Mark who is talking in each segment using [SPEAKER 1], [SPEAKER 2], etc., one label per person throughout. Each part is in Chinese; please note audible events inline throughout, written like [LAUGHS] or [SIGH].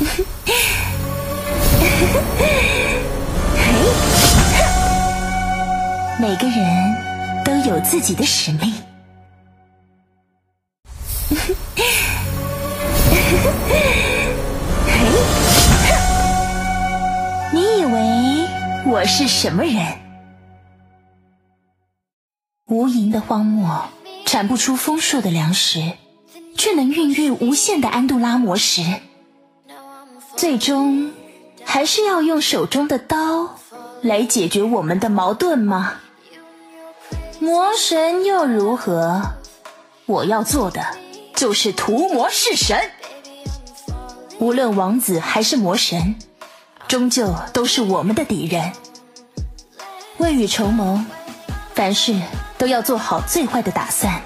[SPEAKER 1] [LAUGHS] 每个人都有自己的使命。[LAUGHS] 你以为我是什么人？无垠的荒漠产不出丰硕的粮食，却能孕育无限的安杜拉魔石。最终，还是要用手中的刀来解决我们的矛盾吗？魔神又如何？我要做的就是屠魔弑神。无论王子还是魔神，终究都是我们的敌人。未雨绸缪，凡事都要做好最坏的打算，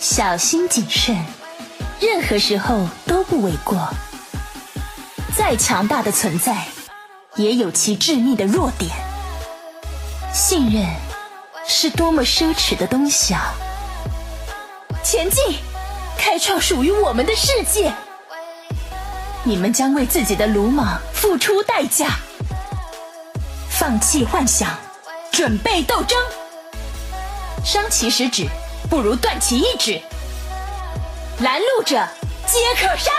[SPEAKER 1] 小心谨慎，任何时候都不为过。再强大的存在，也有其致命的弱点。信任是多么奢侈的东西啊！前进，开创属于我们的世界。你们将为自己的鲁莽付出代价。放弃幻想，准备斗争。伤其十指，不如断其一指。拦路者，皆可杀。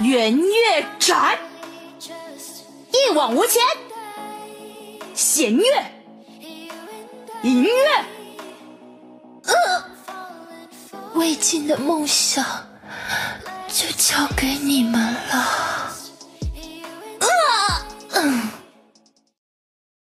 [SPEAKER 1] 圆月斩，一往无前。弦月，银月，呃，未尽的梦想就交给你们了。